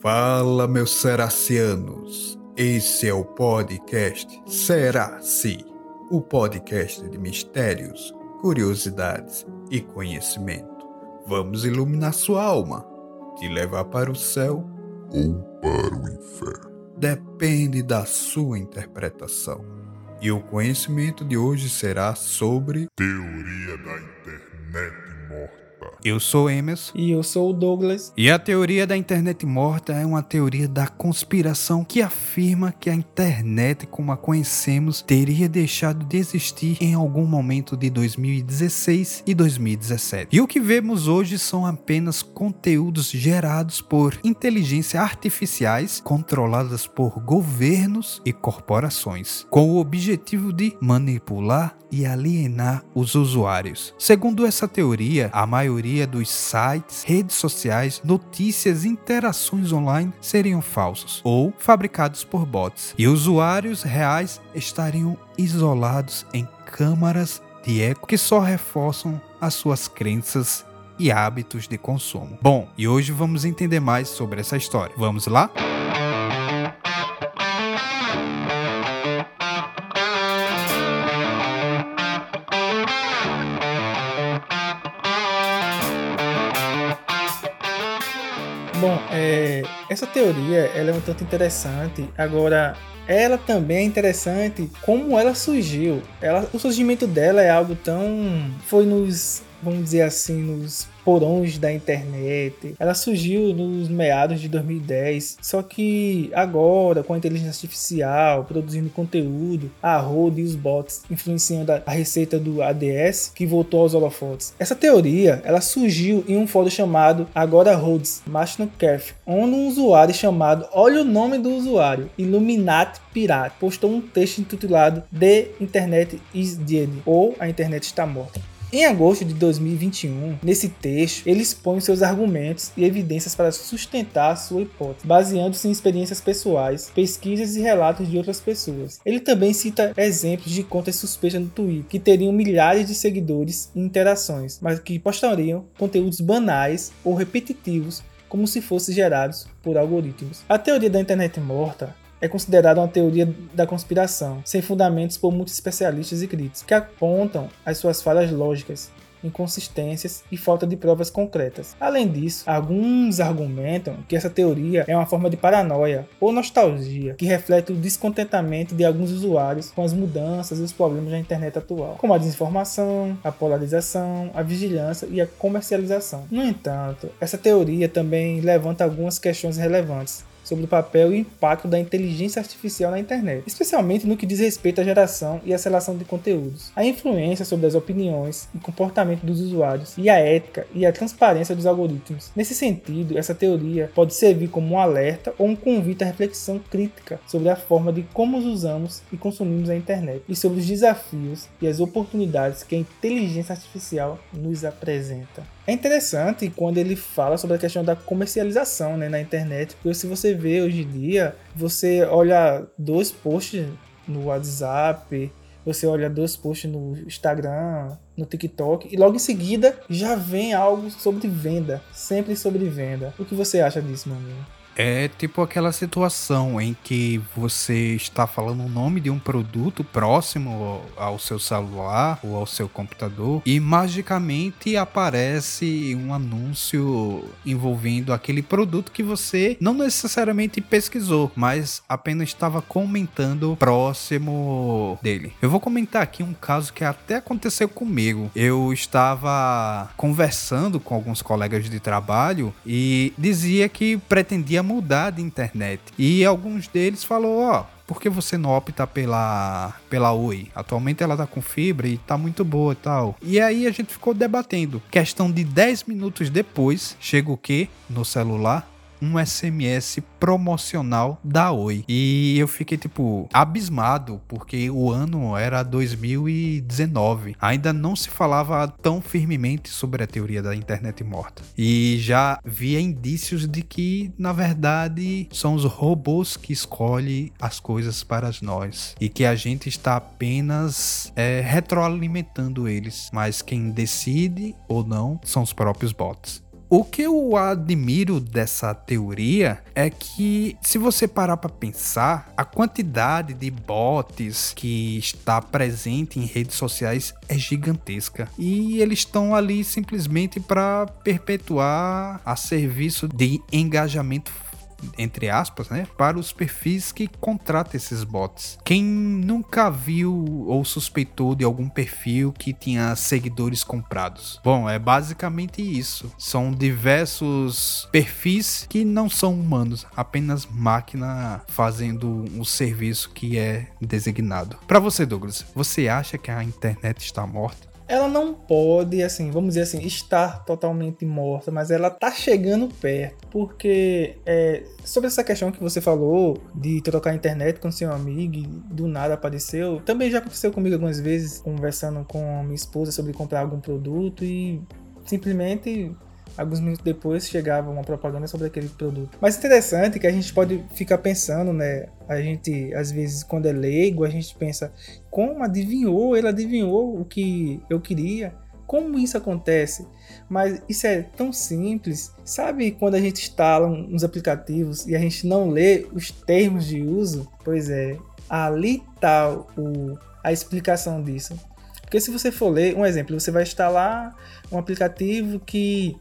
Fala, meus seracianos. Esse é o podcast Será-se, o podcast de mistérios, curiosidades e conhecimento. Vamos iluminar sua alma, te levar para o céu ou para o inferno. Depende da sua interpretação. E o conhecimento de hoje será sobre teoria da internet eu sou Emerson. E eu sou o Douglas. E a teoria da internet morta é uma teoria da conspiração que afirma que a internet, como a conhecemos, teria deixado de existir em algum momento de 2016 e 2017. E o que vemos hoje são apenas conteúdos gerados por inteligência artificiais controladas por governos e corporações, com o objetivo de manipular e alienar os usuários. Segundo essa teoria, a maioria dos sites, redes sociais, notícias e interações online seriam falsos ou fabricados por bots, e usuários reais estariam isolados em câmaras de eco que só reforçam as suas crenças e hábitos de consumo. Bom, e hoje vamos entender mais sobre essa história. Vamos lá? Teoria ela é um tanto interessante. Agora, ela também é interessante como ela surgiu. Ela, o surgimento dela é algo tão. Foi nos vamos dizer assim, nos porões da internet. Ela surgiu nos meados de 2010, só que agora, com a inteligência artificial produzindo conteúdo, a Rode e os bots influenciando a receita do ADS, que voltou aos holofotes. Essa teoria, ela surgiu em um fórum chamado Agora Rhodes Machine Cafe, onde um usuário chamado, olha o nome do usuário, Illuminati Pirate, postou um texto intitulado The Internet is Dead, ou A Internet está morta. Em agosto de 2021, nesse texto, ele expõe seus argumentos e evidências para sustentar sua hipótese, baseando-se em experiências pessoais, pesquisas e relatos de outras pessoas. Ele também cita exemplos de contas suspeitas no Twitter, que teriam milhares de seguidores e interações, mas que postariam conteúdos banais ou repetitivos como se fossem gerados por algoritmos. A teoria da internet morta é considerada uma teoria da conspiração, sem fundamentos por muitos especialistas e críticos, que apontam as suas falhas lógicas, inconsistências e falta de provas concretas. Além disso, alguns argumentam que essa teoria é uma forma de paranoia ou nostalgia que reflete o descontentamento de alguns usuários com as mudanças e os problemas da internet atual, como a desinformação, a polarização, a vigilância e a comercialização. No entanto, essa teoria também levanta algumas questões relevantes sobre o papel e impacto da inteligência artificial na internet, especialmente no que diz respeito à geração e à seleção de conteúdos, a influência sobre as opiniões e comportamento dos usuários e a ética e a transparência dos algoritmos. Nesse sentido, essa teoria pode servir como um alerta ou um convite à reflexão crítica sobre a forma de como usamos e consumimos a internet e sobre os desafios e as oportunidades que a inteligência artificial nos apresenta. É interessante quando ele fala sobre a questão da comercialização né, na internet, porque se você vê hoje em dia, você olha dois posts no WhatsApp, você olha dois posts no Instagram, no TikTok, e logo em seguida já vem algo sobre venda, sempre sobre venda. O que você acha disso, meu amigo? É tipo aquela situação em que você está falando o nome de um produto próximo ao seu celular ou ao seu computador e magicamente aparece um anúncio envolvendo aquele produto que você não necessariamente pesquisou, mas apenas estava comentando próximo dele. Eu vou comentar aqui um caso que até aconteceu comigo. Eu estava conversando com alguns colegas de trabalho e dizia que pretendia mudar de internet. E alguns deles falou, ó, oh, por que você não opta pela, pela Oi? Atualmente ela tá com fibra e tá muito boa e tal. E aí a gente ficou debatendo. Questão de 10 minutos depois, chega o que no celular? Um SMS promocional da Oi. E eu fiquei, tipo, abismado, porque o ano era 2019. Ainda não se falava tão firmemente sobre a teoria da internet morta. E já via indícios de que, na verdade, são os robôs que escolhem as coisas para nós. E que a gente está apenas é, retroalimentando eles. Mas quem decide ou não são os próprios bots. O que eu admiro dessa teoria é que, se você parar para pensar, a quantidade de bots que está presente em redes sociais é gigantesca. E eles estão ali simplesmente para perpetuar a serviço de engajamento entre aspas, né, para os perfis que contratam esses bots. Quem nunca viu ou suspeitou de algum perfil que tinha seguidores comprados? Bom, é basicamente isso. São diversos perfis que não são humanos, apenas máquina fazendo um serviço que é designado. Para você, Douglas, você acha que a internet está morta? Ela não pode, assim, vamos dizer assim, estar totalmente morta, mas ela tá chegando perto. Porque é, sobre essa questão que você falou de trocar a internet com seu amigo e do nada apareceu, também já aconteceu comigo algumas vezes, conversando com minha esposa sobre comprar algum produto e simplesmente alguns minutos depois chegava uma propaganda sobre aquele produto. Mas interessante que a gente pode ficar pensando, né? A gente, às vezes, quando é leigo, a gente pensa, como adivinhou? Ele adivinhou o que eu queria. Como isso acontece? Mas isso é tão simples. Sabe quando a gente instala uns aplicativos e a gente não lê os termos de uso? Pois é, ali está a explicação disso. Porque se você for ler, um exemplo, você vai instalar um aplicativo que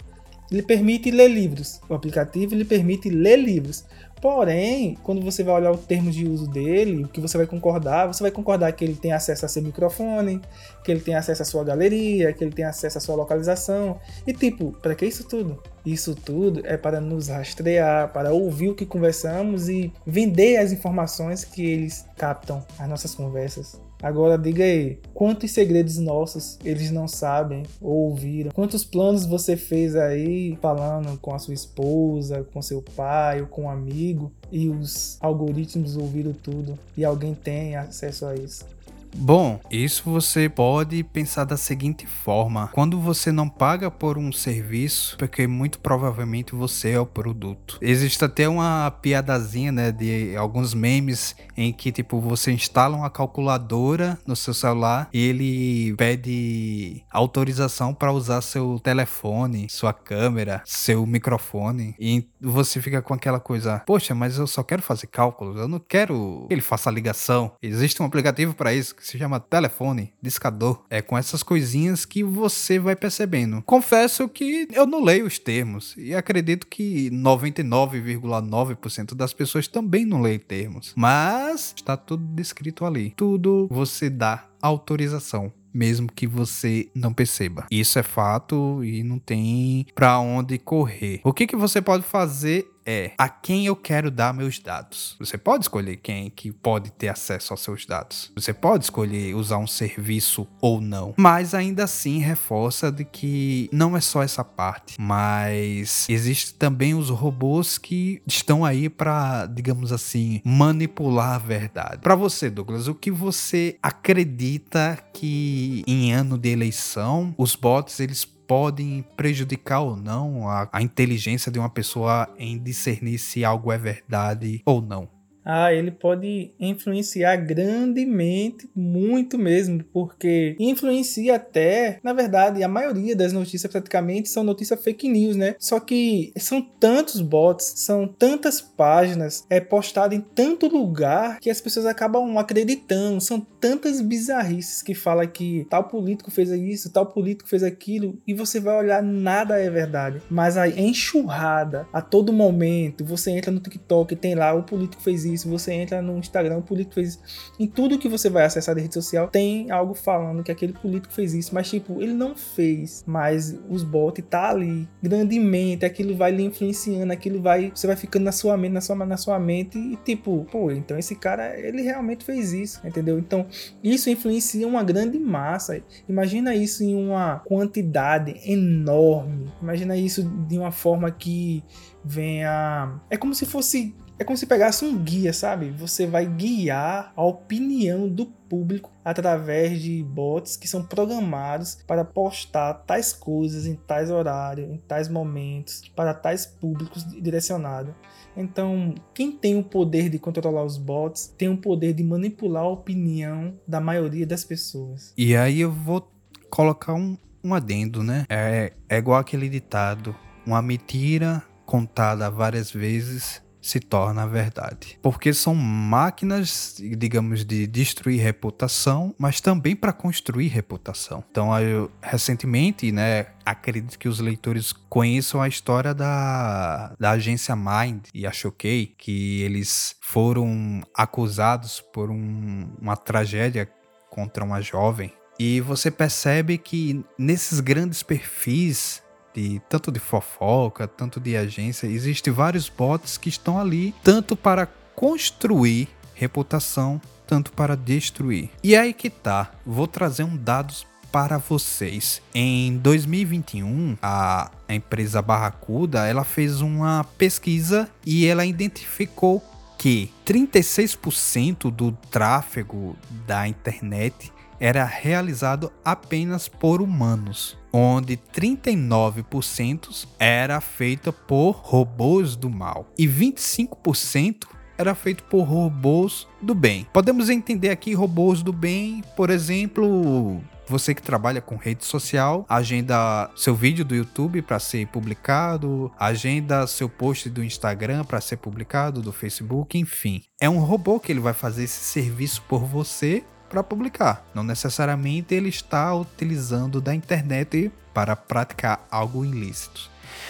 ele permite ler livros. O aplicativo ele permite ler livros. Porém, quando você vai olhar o termo de uso dele, o que você vai concordar, você vai concordar que ele tem acesso a seu microfone, que ele tem acesso à sua galeria, que ele tem acesso à sua localização. E tipo, para que isso tudo? Isso tudo é para nos rastrear, para ouvir o que conversamos e vender as informações que eles captam as nossas conversas. Agora diga aí, quantos segredos nossos eles não sabem ou ouviram? Quantos planos você fez aí falando com a sua esposa, com seu pai ou com um amigo e os algoritmos ouviram tudo e alguém tem acesso a isso? Bom, isso você pode pensar da seguinte forma: quando você não paga por um serviço, porque muito provavelmente você é o produto. Existe até uma piadazinha, né, de alguns memes em que tipo você instala uma calculadora no seu celular e ele pede autorização para usar seu telefone, sua câmera, seu microfone e você fica com aquela coisa: poxa, mas eu só quero fazer cálculos, eu não quero que ele faça ligação. Existe um aplicativo para isso que se chama telefone, discador. É com essas coisinhas que você vai percebendo. Confesso que eu não leio os termos e acredito que 99,9% das pessoas também não leem termos. Mas está tudo descrito ali. Tudo você dá autorização mesmo que você não perceba. Isso é fato e não tem para onde correr. O que que você pode fazer é a quem eu quero dar meus dados. Você pode escolher quem que pode ter acesso aos seus dados. Você pode escolher usar um serviço ou não. Mas ainda assim reforça de que não é só essa parte, mas existe também os robôs que estão aí para, digamos assim, manipular a verdade. Para você, Douglas, o que você acredita que em ano de eleição os bots eles podem prejudicar ou não a, a inteligência de uma pessoa em discernir se algo é verdade ou não ah, ele pode influenciar grandemente, muito mesmo, porque influencia até, na verdade, a maioria das notícias praticamente são notícias fake news, né? Só que são tantos bots, são tantas páginas, é postado em tanto lugar que as pessoas acabam acreditando. São tantas bizarrices que fala que tal político fez isso, tal político fez aquilo, e você vai olhar, nada é verdade. Mas a enxurrada a todo momento, você entra no TikTok, tem lá o político fez isso se você entra no Instagram, o político fez isso. Em tudo que você vai acessar de rede social, tem algo falando que aquele político fez isso. Mas, tipo, ele não fez. Mas os bots tá ali grandemente. Aquilo vai lhe influenciando, aquilo vai. Você vai ficando na sua mente, na sua, na sua mente. E, tipo, pô, então esse cara, ele realmente fez isso, entendeu? Então, isso influencia uma grande massa. Imagina isso em uma quantidade enorme. Imagina isso de uma forma que venha. É como se fosse é como se pegasse um guia, sabe? Você vai guiar a opinião do público através de bots que são programados para postar tais coisas em tais horários, em tais momentos, para tais públicos direcionados. Então, quem tem o poder de controlar os bots tem o poder de manipular a opinião da maioria das pessoas. E aí eu vou colocar um, um adendo, né? É, é igual aquele ditado uma mentira contada várias vezes se torna verdade. Porque são máquinas, digamos, de destruir reputação, mas também para construir reputação. Então, eu, recentemente, né, acredito que os leitores conheçam a história da, da agência Mind e a Choquei, que eles foram acusados por um, uma tragédia contra uma jovem. E você percebe que nesses grandes perfis de tanto de fofoca, tanto de agência, existem vários bots que estão ali tanto para construir reputação, tanto para destruir. E aí que tá, vou trazer um dados para vocês. Em 2021, a empresa Barracuda, ela fez uma pesquisa e ela identificou que 36% do tráfego da internet era realizado apenas por humanos, onde 39% era feita por robôs do mal e 25% era feito por robôs do bem. Podemos entender aqui robôs do bem, por exemplo, você que trabalha com rede social, agenda seu vídeo do YouTube para ser publicado, agenda seu post do Instagram para ser publicado, do Facebook, enfim. É um robô que ele vai fazer esse serviço por você para publicar. Não necessariamente ele está utilizando da internet para praticar algo ilícito.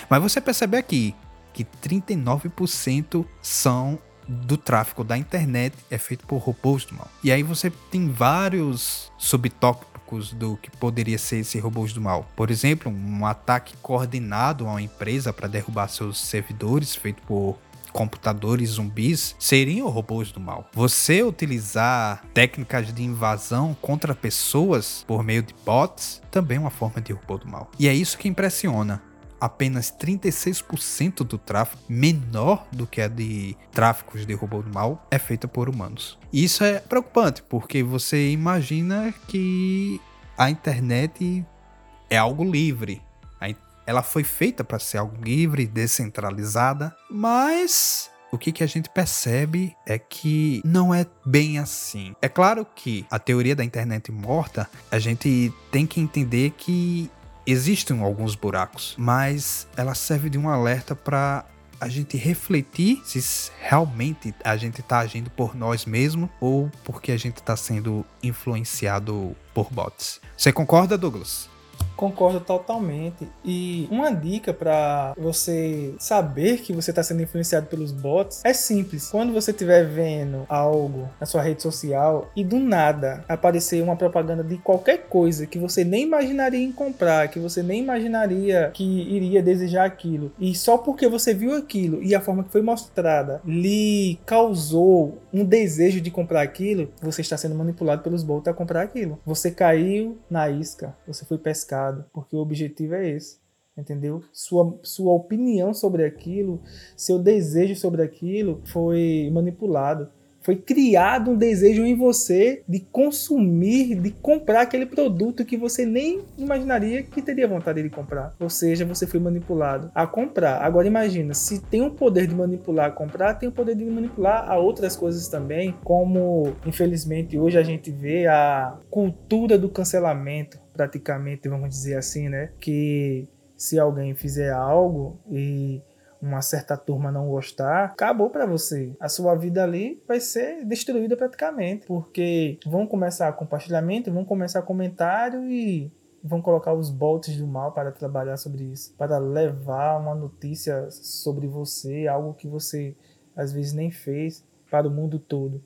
Mas você percebe aqui que 39% são do tráfego da internet é feito por robôs do mal. E aí você tem vários subtópicos do que poderia ser esse robôs do mal. Por exemplo, um ataque coordenado a uma empresa para derrubar seus servidores feito por computadores zumbis seriam robôs do mal. Você utilizar técnicas de invasão contra pessoas por meio de bots também é uma forma de robô do mal. E é isso que impressiona apenas 36% do tráfego, menor do que a de tráficos de robô do mal, é feita por humanos. E isso é preocupante, porque você imagina que a internet é algo livre, ela foi feita para ser algo livre, descentralizada, mas o que, que a gente percebe é que não é bem assim. É claro que a teoria da internet morta, a gente tem que entender que existem alguns buracos, mas ela serve de um alerta para a gente refletir se realmente a gente está agindo por nós mesmos ou porque a gente está sendo influenciado por bots. Você concorda, Douglas? Concordo totalmente. E uma dica para você saber que você está sendo influenciado pelos bots é simples. Quando você estiver vendo algo na sua rede social e do nada aparecer uma propaganda de qualquer coisa que você nem imaginaria em comprar, que você nem imaginaria que iria desejar aquilo, e só porque você viu aquilo e a forma que foi mostrada lhe causou um desejo de comprar aquilo, você está sendo manipulado pelos bots a comprar aquilo. Você caiu na isca, você foi pescado porque o objetivo é esse, entendeu? Sua, sua opinião sobre aquilo, seu desejo sobre aquilo foi manipulado. Foi criado um desejo em você de consumir, de comprar aquele produto que você nem imaginaria que teria vontade de comprar. Ou seja, você foi manipulado a comprar. Agora imagina, se tem o poder de manipular a comprar, tem o poder de manipular a outras coisas também, como infelizmente hoje a gente vê a cultura do cancelamento praticamente, vamos dizer assim, né? Que se alguém fizer algo e uma certa turma não gostar, acabou para você. A sua vida ali vai ser destruída praticamente, porque vão começar compartilhamento, vão começar comentário e vão colocar os bots do mal para trabalhar sobre isso, para levar uma notícia sobre você, algo que você às vezes nem fez para o mundo todo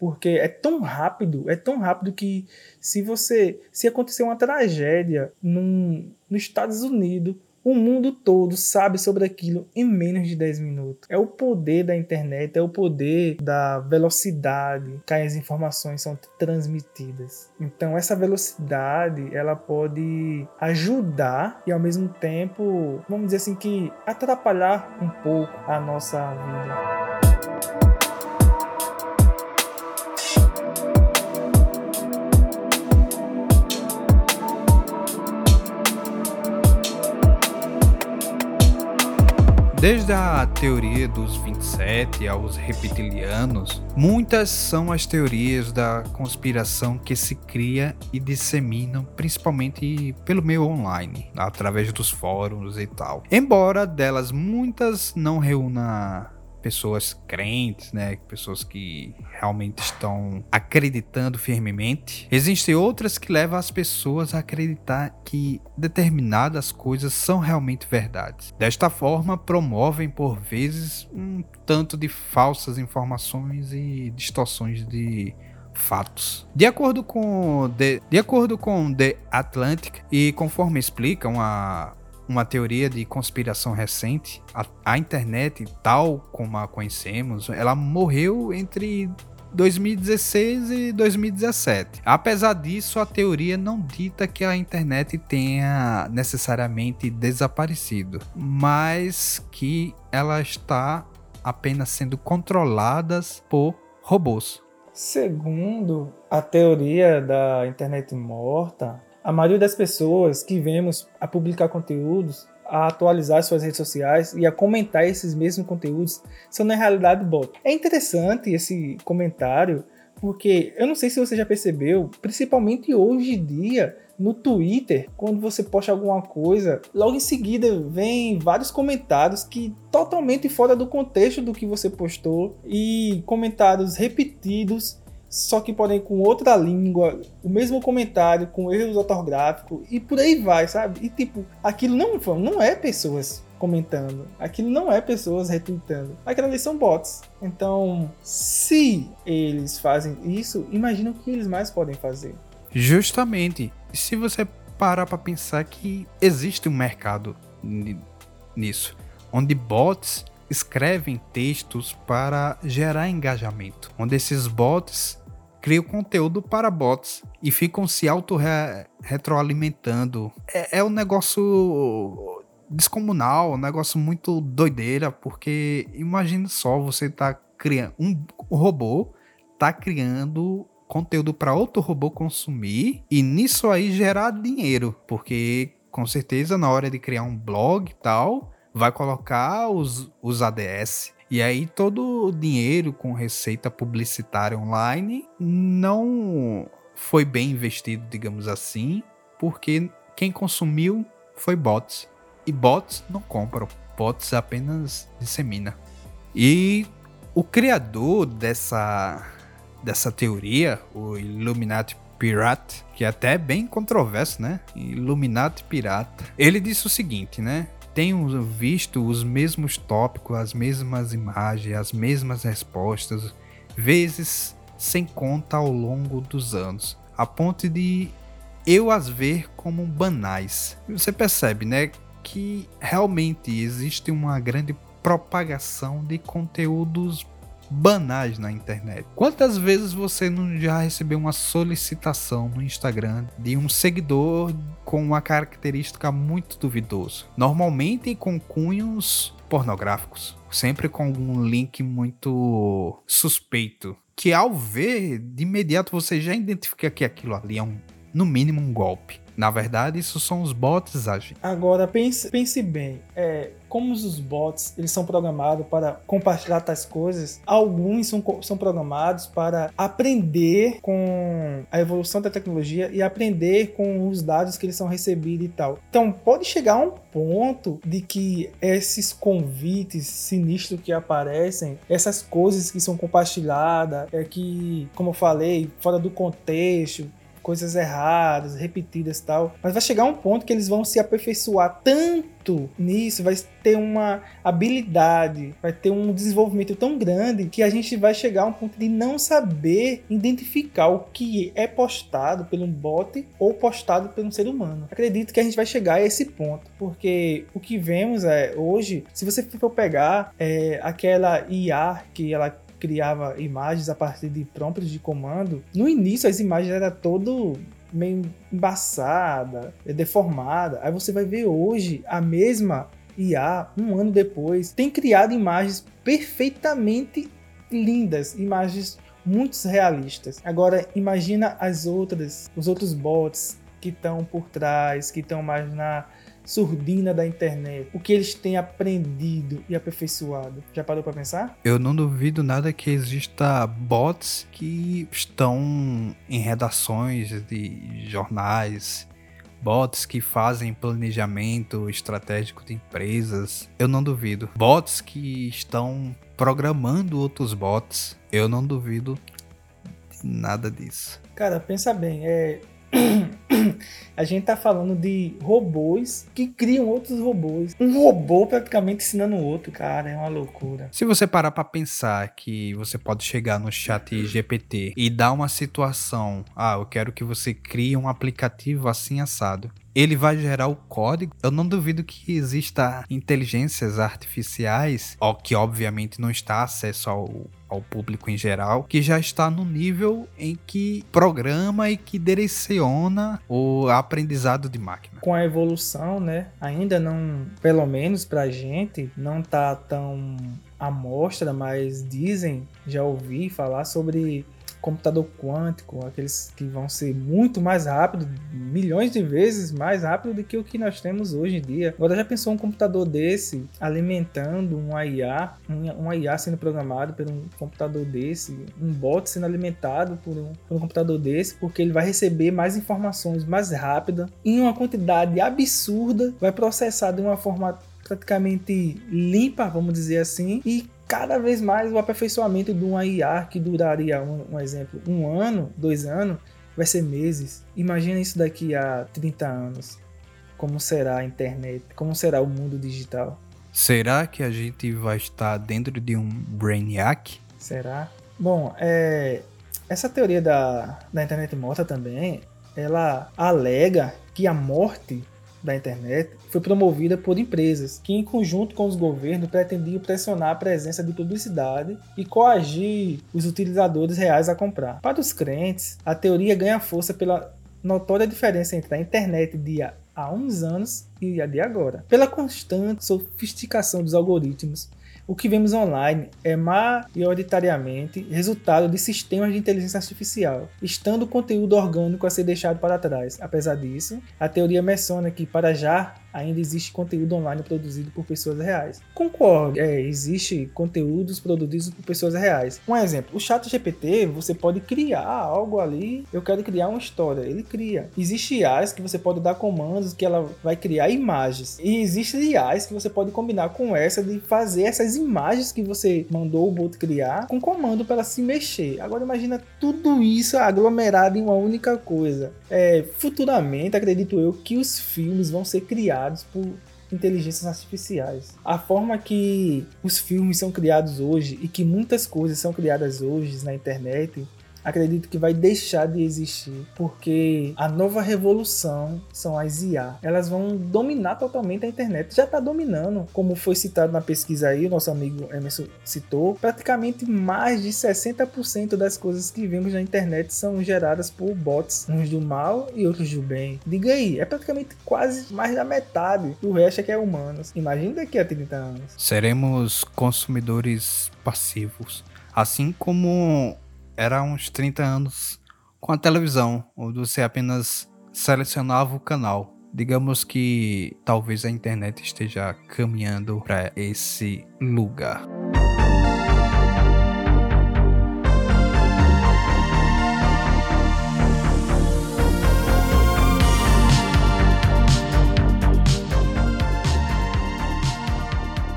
porque é tão rápido, é tão rápido que se você, se acontecer uma tragédia num, nos Estados Unidos, o mundo todo sabe sobre aquilo em menos de 10 minutos. É o poder da internet, é o poder da velocidade que as informações são transmitidas. Então essa velocidade, ela pode ajudar e ao mesmo tempo, vamos dizer assim que atrapalhar um pouco a nossa vida. Desde a teoria dos 27 aos reptilianos, muitas são as teorias da conspiração que se cria e disseminam principalmente pelo meio online, através dos fóruns e tal. Embora delas muitas não reúna pessoas crentes, né, pessoas que realmente estão acreditando firmemente. Existem outras que levam as pessoas a acreditar que determinadas coisas são realmente verdades. Desta forma, promovem por vezes um tanto de falsas informações e distorções de fatos. De acordo com The, de acordo com The Atlantic e conforme explicam a uma teoria de conspiração recente, a, a, internet, tal como a conhecemos, ela morreu entre 2016 e 2017. Apesar disso, a teoria não dita que a internet tenha necessariamente desaparecido, mas que ela está apenas sendo controlada por robôs. Segundo a teoria da internet morta, a maioria das pessoas que vemos a publicar conteúdos, a atualizar suas redes sociais e a comentar esses mesmos conteúdos são na realidade bots. É interessante esse comentário porque eu não sei se você já percebeu, principalmente hoje em dia, no Twitter, quando você posta alguma coisa, logo em seguida vem vários comentários que totalmente fora do contexto do que você postou e comentários repetidos só que podem com outra língua, o mesmo comentário, com erros ortográficos e por aí vai, sabe? E tipo, aquilo não, não é pessoas comentando, aquilo não é pessoas retweetando, aquilo ali são bots. Então, se eles fazem isso, imagina o que eles mais podem fazer. Justamente. Se você parar para pensar que existe um mercado nisso, onde bots escrevem textos para gerar engajamento, onde esses bots criam conteúdo para bots e ficam se auto-retroalimentando. É, é um negócio descomunal, um negócio muito doideira, porque imagina só, você tá criando um, robô tá criando conteúdo para outro robô consumir e nisso aí gerar dinheiro, porque com certeza na hora de criar um blog e tal, vai colocar os, os ADS e aí todo o dinheiro com receita publicitária online não foi bem investido, digamos assim, porque quem consumiu foi bots. E bots não compram, bots apenas dissemina. E o criador dessa, dessa teoria, o Illuminati Pirate, que é até bem controverso, né? Illuminati Pirata. Ele disse o seguinte, né? Tenho visto os mesmos tópicos, as mesmas imagens, as mesmas respostas, vezes sem conta ao longo dos anos, a ponto de eu as ver como banais. Você percebe, né, que realmente existe uma grande propagação de conteúdos banais na internet. Quantas vezes você não já recebeu uma solicitação no Instagram de um seguidor com uma característica muito duvidosa? Normalmente com cunhos pornográficos, sempre com algum link muito suspeito, que ao ver de imediato você já identifica que aquilo ali é um no mínimo um golpe. Na verdade, isso são os bots agindo. Agora, pense, pense bem, é, como os bots eles são programados para compartilhar tais coisas, alguns são, são programados para aprender com a evolução da tecnologia e aprender com os dados que eles são recebidos e tal. Então, pode chegar a um ponto de que esses convites sinistros que aparecem, essas coisas que são compartilhadas, é que, como eu falei, fora do contexto, coisas erradas, repetidas e tal. Mas vai chegar um ponto que eles vão se aperfeiçoar tanto nisso, vai ter uma habilidade, vai ter um desenvolvimento tão grande que a gente vai chegar a um ponto de não saber identificar o que é postado pelo bot ou postado um ser humano. Acredito que a gente vai chegar a esse ponto, porque o que vemos é hoje, se você for pegar é, aquela IA que ela criava imagens a partir de prompts de comando, no início as imagens eram todo meio embaçada, deformada. Aí você vai ver hoje a mesma IA, um ano depois, tem criado imagens perfeitamente lindas, imagens muito realistas. Agora imagina as outras, os outros bots que estão por trás, que estão mais na surdina da internet, o que eles têm aprendido e aperfeiçoado. Já parou para pensar? Eu não duvido nada que exista bots que estão em redações de jornais, bots que fazem planejamento estratégico de empresas. Eu não duvido. Bots que estão programando outros bots. Eu não duvido nada disso. Cara, pensa bem, é a gente tá falando de robôs que criam outros robôs. Um robô praticamente ensinando o outro, cara, é uma loucura. Se você parar para pensar que você pode chegar no chat GPT e dar uma situação, ah, eu quero que você crie um aplicativo assim assado ele vai gerar o código. Eu não duvido que exista inteligências artificiais, ó, que obviamente não está acesso ao, ao público em geral, que já está no nível em que programa e que direciona o aprendizado de máquina. Com a evolução, né? Ainda não, pelo menos pra gente, não tá tão à mostra, mas dizem, já ouvi falar sobre computador quântico, aqueles que vão ser muito mais rápido, milhões de vezes mais rápido do que o que nós temos hoje em dia. Agora já pensou um computador desse alimentando um IA, um, IA sendo programado por um computador desse, um bot sendo alimentado por um, por um computador desse, porque ele vai receber mais informações mais rápida, em uma quantidade absurda, vai processar de uma forma praticamente limpa, vamos dizer assim, e cada vez mais o aperfeiçoamento de uma IA que duraria, um, um, exemplo, um ano, dois anos, vai ser meses. Imagina isso daqui a 30 anos. Como será a internet? Como será o mundo digital? Será que a gente vai estar dentro de um Brainiac? Será? Bom, é, essa teoria da, da internet morta também, ela alega que a morte da internet foi promovida por empresas que, em conjunto com os governos, pretendiam pressionar a presença de publicidade e coagir os utilizadores reais a comprar. Para os crentes, a teoria ganha força pela notória diferença entre a internet de há uns anos e a de agora, pela constante sofisticação dos algoritmos o que vemos online é maioritariamente resultado de sistemas de inteligência artificial, estando o conteúdo orgânico a ser deixado para trás. Apesar disso, a teoria menciona que para já ainda existe conteúdo online produzido por pessoas reais. Concordo, é, existe conteúdos produzidos por pessoas reais. Um exemplo, o chat GPT, você pode criar algo ali, eu quero criar uma história, ele cria. Existe IAs que você pode dar comandos que ela vai criar imagens. E existe IAs que você pode combinar com essa de fazer essas imagens que você mandou o bot criar com comando para se mexer. Agora imagina tudo isso aglomerado em uma única coisa. É, futuramente, acredito eu, que os filmes vão ser criados por inteligências artificiais. A forma que os filmes são criados hoje e que muitas coisas são criadas hoje na internet acredito que vai deixar de existir, porque a nova revolução são as IA. Elas vão dominar totalmente a internet. Já está dominando, como foi citado na pesquisa aí, o nosso amigo Emerson citou, praticamente mais de 60% das coisas que vemos na internet são geradas por bots, uns do mal e outros do bem. Diga aí, é praticamente quase mais da metade. O resto é que é humanos. Imagina daqui a 30 anos. Seremos consumidores passivos. Assim como era uns 30 anos com a televisão, onde você apenas selecionava o canal. Digamos que talvez a internet esteja caminhando para esse lugar.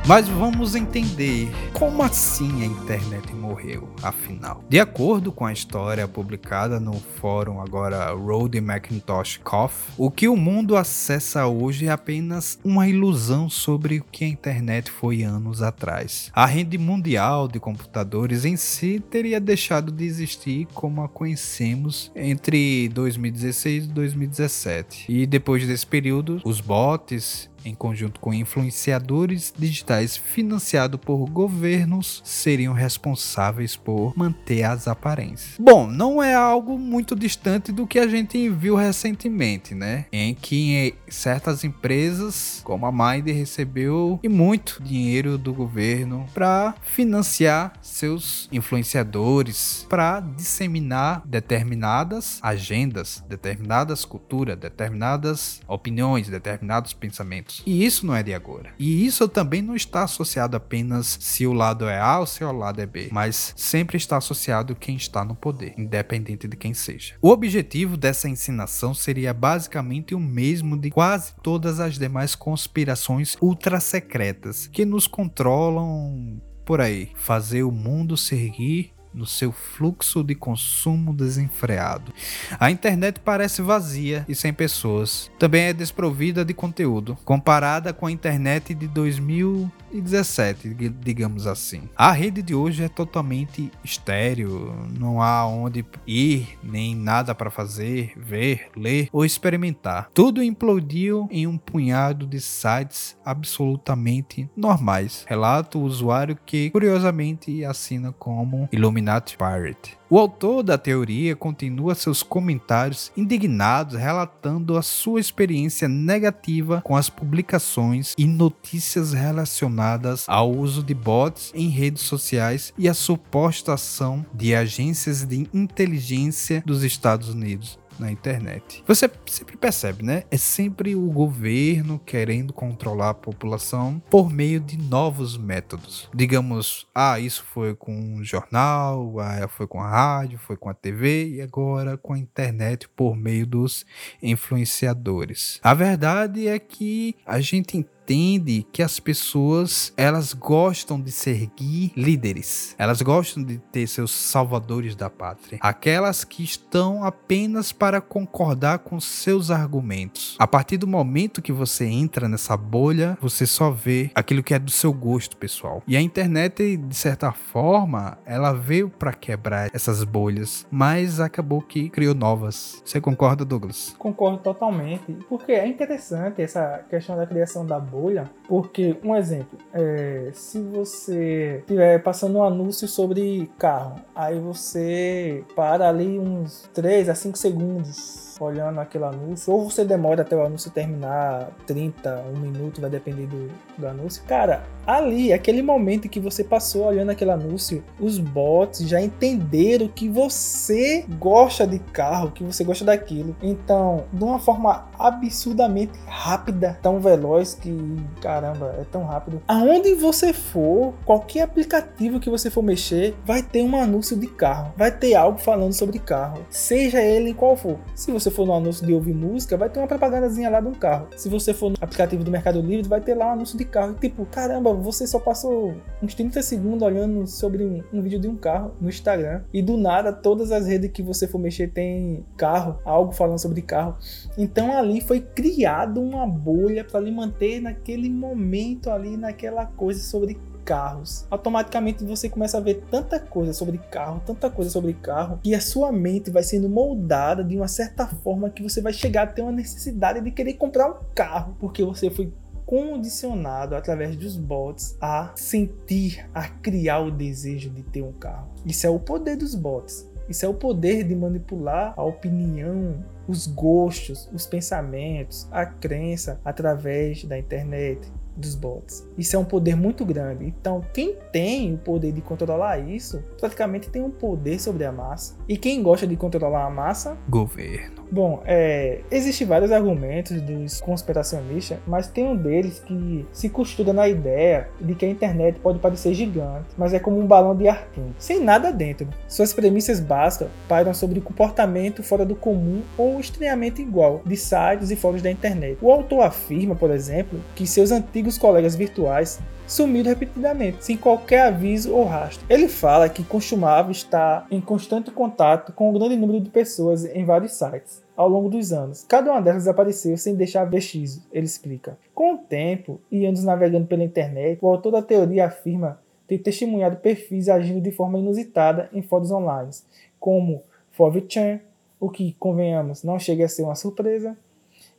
Mas vamos entender como assim a internet morreu, afinal. De acordo com a história publicada no fórum agora Road Macintosh Coffee, o que o mundo acessa hoje é apenas uma ilusão sobre o que a internet foi anos atrás. A rede mundial de computadores em si teria deixado de existir como a conhecemos entre 2016 e 2017. E depois desse período, os bots em conjunto com influenciadores digitais financiados por governos, seriam responsáveis por manter as aparências. Bom, não é algo muito distante do que a gente viu recentemente, né? Em que certas empresas, como a Mind, recebeu e muito dinheiro do governo para financiar seus influenciadores, para disseminar determinadas agendas, determinadas culturas, determinadas opiniões, determinados pensamentos. E isso não é de agora. E isso também não está associado apenas se o lado é A ou se o lado é B, mas sempre está associado quem está no poder, independente de quem seja. O objetivo dessa ensinação seria basicamente o mesmo de quase todas as demais conspirações ultra secretas que nos controlam por aí, fazer o mundo seguir no seu fluxo de consumo desenfreado. A internet parece vazia e sem pessoas. Também é desprovida de conteúdo, comparada com a internet de 2017, digamos assim. A rede de hoje é totalmente estéreo, não há onde ir, nem nada para fazer, ver, ler ou experimentar. Tudo implodiu em um punhado de sites absolutamente normais. Relata o usuário que, curiosamente, assina como Illuminati Illuminati Pirate. O autor da teoria continua seus comentários indignados, relatando a sua experiência negativa com as publicações e notícias relacionadas ao uso de bots em redes sociais e a suposta ação de agências de inteligência dos Estados Unidos na internet. Você sempre percebe, né? É sempre o governo querendo controlar a população por meio de novos métodos. Digamos, ah, isso foi com o jornal, ah, foi com a rádio, foi com a TV e agora com a internet por meio dos influenciadores. A verdade é que a gente entende que as pessoas elas gostam de seguir líderes, elas gostam de ter seus salvadores da pátria, aquelas que estão apenas para concordar com seus argumentos. A partir do momento que você entra nessa bolha, você só vê aquilo que é do seu gosto pessoal. E a internet, de certa forma, ela veio para quebrar essas bolhas, mas acabou que criou novas. Você concorda, Douglas? Concordo totalmente, porque é interessante essa questão da criação da bolha, porque, um exemplo, é, se você estiver passando um anúncio sobre carro, aí você para ali uns 3 a 5 segundos olhando aquele anúncio, ou você demora até o anúncio terminar 30, um minuto, vai depender do, do anúncio. Cara, ali, aquele momento que você passou olhando aquele anúncio, os bots já entenderam que você gosta de carro, que você gosta daquilo. Então, de uma forma absurdamente rápida, tão veloz que, caramba, é tão rápido. Aonde você for, qualquer aplicativo que você for mexer, vai ter um anúncio de carro, vai ter algo falando sobre carro, seja ele qual for. Se você for no anúncio de ouvir música, vai ter uma propagandazinha lá de um carro. Se você for no aplicativo do Mercado Livre, vai ter lá um anúncio de carro. Tipo, caramba, você só passou uns 30 segundos olhando sobre um, um vídeo de um carro no Instagram. E do nada, todas as redes que você for mexer tem carro, algo falando sobre carro. Então ali foi criado uma bolha para lhe manter naquele momento ali, naquela coisa sobre carros. Automaticamente você começa a ver tanta coisa sobre carro, tanta coisa sobre carro, que a sua mente vai sendo moldada de uma certa forma que você vai chegar a ter uma necessidade de querer comprar um carro, porque você foi condicionado através dos bots a sentir, a criar o desejo de ter um carro. Isso é o poder dos bots. Isso é o poder de manipular a opinião, os gostos, os pensamentos, a crença através da internet, dos bots. Isso é um poder muito grande. Então, quem tem o poder de controlar isso, praticamente tem um poder sobre a massa. E quem gosta de controlar a massa? Governo. Bom, é, existem vários argumentos dos conspiracionistas, mas tem um deles que se costura na ideia de que a internet pode parecer gigante, mas é como um balão de ar quente, sem nada dentro. Suas premissas básicas pairam sobre comportamento fora do comum ou estranhamento igual de sites e fóruns da internet. O autor afirma, por exemplo, que seus antigos colegas virtuais sumido repetidamente, sem qualquer aviso ou rastro. Ele fala que costumava estar em constante contato com um grande número de pessoas em vários sites ao longo dos anos. Cada uma delas desapareceu sem deixar vestígios, ele explica. Com o tempo e anos navegando pela internet, o autor da teoria afirma ter testemunhado perfis agindo de forma inusitada em fóruns online, como 4chan, o que, convenhamos, não chega a ser uma surpresa,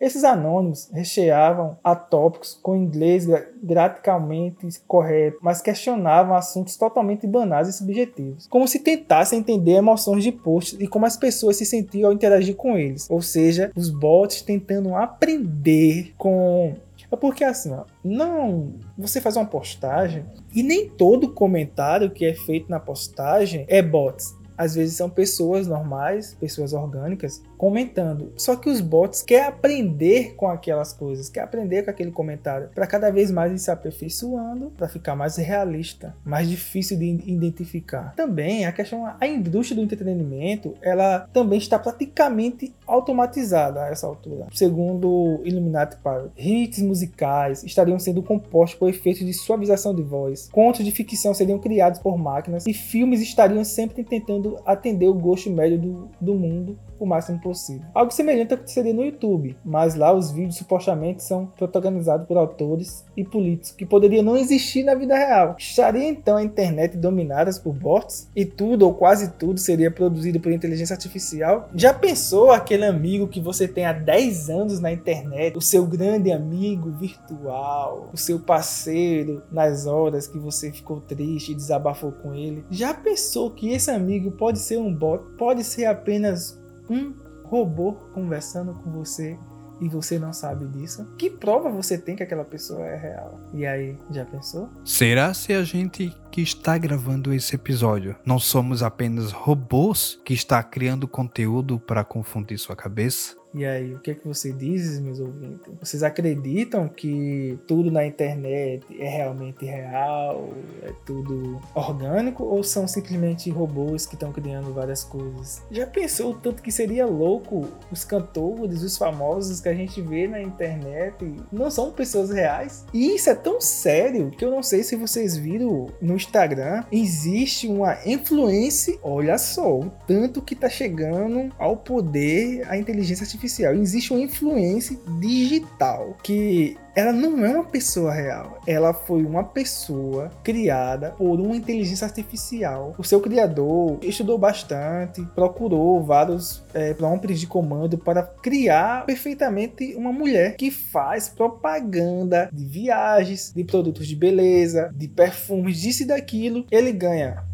Esses anônimos recheavam a tópicos com inglês gramaticalmente correto, mas questionavam assuntos totalmente banais e subjetivos, como se tentassem entender emoções de posts e como as pessoas se sentiam ao interagir com eles, ou seja, os bots tentando aprender com é porque assim, ó, não, você faz uma postagem e nem todo comentário que é feito na postagem é bots. Às vezes são pessoas normais, pessoas orgânicas, comentando. Só que os bots querem aprender com aquelas coisas, quer aprender com aquele comentário, para cada vez mais ir se aperfeiçoando, para ficar mais realista, mais difícil de identificar. Também a questão, a indústria do entretenimento, ela também está praticamente automatizada a essa altura. Segundo Illuminati Pilot, hits musicais estariam sendo compostos por efeitos de suavização de voz, contos de ficção seriam criados por máquinas e filmes estariam sempre tentando atender o gosto médio do, do mundo o máximo possível. Algo semelhante aconteceria no YouTube, mas lá os vídeos supostamente são protagonizados por autores e políticos que poderiam não existir na vida real. Estaria então a internet dominada por bots e tudo ou quase tudo seria produzido por inteligência artificial? Já pensou aquele amigo que você tem há 10 anos na internet, o seu grande amigo virtual, o seu parceiro nas horas que você ficou triste e desabafou com ele? Já pensou que esse amigo pode ser um bot, pode ser apenas um robô conversando com você e você não sabe disso? Que prova você tem que aquela pessoa é real? E aí, já pensou? Será se a gente que está gravando esse episódio não somos apenas robôs que está criando conteúdo para confundir sua cabeça? E aí, o que é que você diz, meus ouvintes? Vocês acreditam que tudo na internet é realmente real? É tudo orgânico? Ou são simplesmente robôs que estão criando várias coisas? Já pensou o tanto que seria louco os cantores, os famosos que a gente vê na internet não são pessoas reais? E isso é tão sério que eu não sei se vocês viram no Instagram. Existe uma influência, olha só, o tanto que tá chegando ao poder a inteligência artificial artificial, existe uma influência digital que ela não é uma pessoa real. Ela foi uma pessoa criada por uma inteligência artificial. O seu criador estudou bastante, procurou vários é, prompts de comando para criar perfeitamente uma mulher que faz propaganda de viagens, de produtos de beleza, de perfumes, disso e daquilo. Ele ganha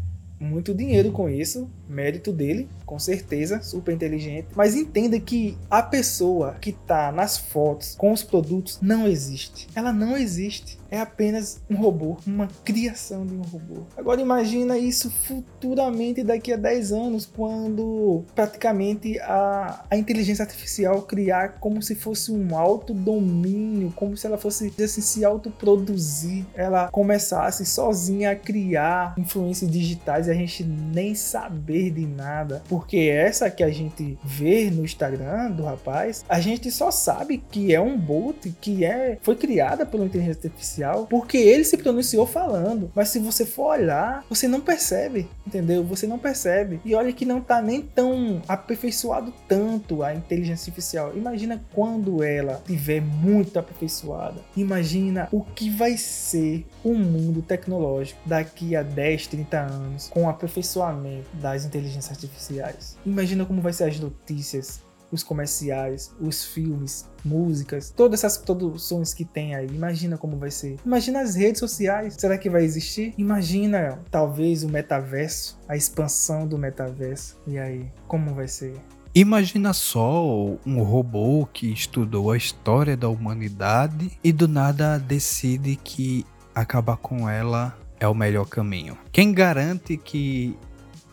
muito dinheiro com isso, mérito dele, com certeza, super inteligente. Mas entenda que a pessoa que está nas fotos com os produtos não existe. Ela não existe. É apenas um robô, uma criação de um robô. Agora imagina isso futuramente daqui a 10 anos, quando praticamente a, a inteligência artificial criar como se fosse um autodomínio, como se ela fosse assim, se autoproduzir, ela começasse sozinha a criar influências digitais e a gente nem saber de nada. Porque essa que a gente vê no Instagram do rapaz, a gente só sabe que é um bot que é foi criada pela inteligência artificial porque ele se pronunciou falando. Mas se você for olhar, você não percebe, entendeu? Você não percebe. E olha que não tá nem tão aperfeiçoado tanto a inteligência artificial. Imagina quando ela tiver muito aperfeiçoada. Imagina o que vai ser o mundo tecnológico daqui a 10, 30 anos com o aperfeiçoamento das inteligências artificiais. Imagina como vai ser as notícias, os comerciais, os filmes, músicas, todas essas produções que tem aí. Imagina como vai ser. Imagina as redes sociais. Será que vai existir? Imagina talvez o metaverso, a expansão do metaverso. E aí, como vai ser? Imagina só um robô que estudou a história da humanidade e do nada decide que acabar com ela é o melhor caminho. Quem garante que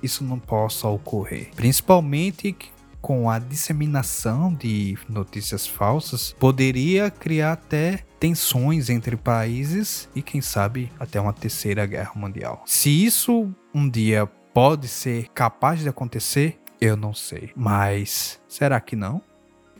isso não possa ocorrer? Principalmente com a disseminação de notícias falsas, poderia criar até tensões entre países e, quem sabe, até uma terceira guerra mundial. Se isso um dia pode ser capaz de acontecer, eu não sei. Mas será que não?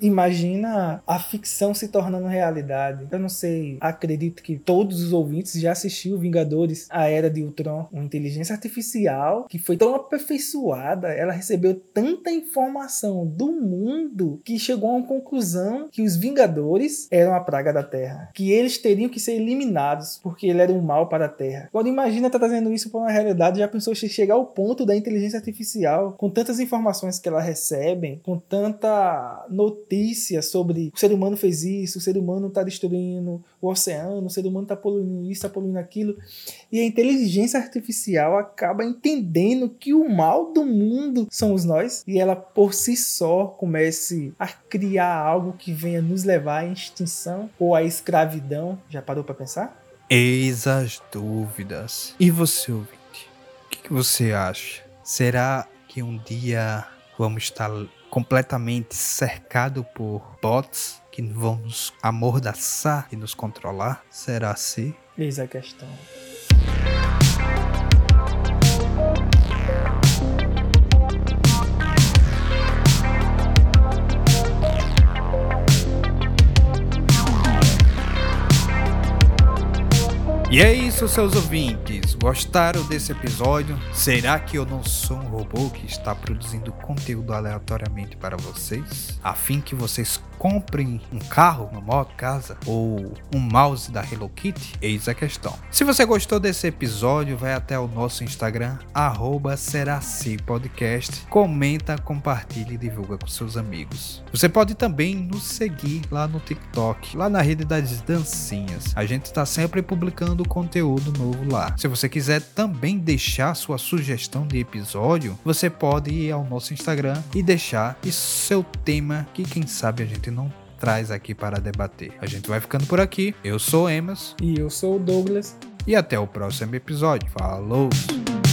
Imagina a ficção se tornando realidade. Eu não sei, acredito que todos os ouvintes já assistiram Vingadores, a Era de Ultron, uma inteligência artificial que foi tão aperfeiçoada, ela recebeu tanta informação do mundo que chegou a uma conclusão que os Vingadores eram a praga da Terra, que eles teriam que ser eliminados porque ele era um mal para a Terra. Agora imagina tá trazendo isso para uma realidade, já pensou chegar ao ponto da inteligência artificial com tantas informações que ela recebe, com tanta notícia notícia sobre o ser humano fez isso, o ser humano está destruindo o oceano, o ser humano está poluindo isso, está poluindo aquilo. E a inteligência artificial acaba entendendo que o mal do mundo somos nós e ela por si só comece a criar algo que venha nos levar à extinção ou à escravidão. Já parou para pensar? Eis as dúvidas. E você, ouvinte? O que, que você acha? Será que um dia vamos estar completamente cercado por bots que vão nos amordaçar e nos controlar? Será assim? Eis a questão. E é isso, seus ouvintes. Gostaram desse episódio? Será que eu não sou um robô que está produzindo conteúdo aleatoriamente para vocês? A fim que vocês comprem um carro, uma moto, casa ou um mouse da Hello Kitty? Eis a questão. Se você gostou desse episódio, vai até o nosso Instagram, arroba Podcast. Comenta, compartilha e divulga com seus amigos. Você pode também nos seguir lá no TikTok, lá na rede das dancinhas. A gente está sempre publicando conteúdo novo lá. Se você quiser também deixar sua sugestão de episódio, você pode ir ao nosso Instagram e deixar seu tema que quem sabe a gente não traz aqui para debater. A gente vai ficando por aqui. Eu sou Emas E eu sou o Douglas. e até o próximo episódio. Falou!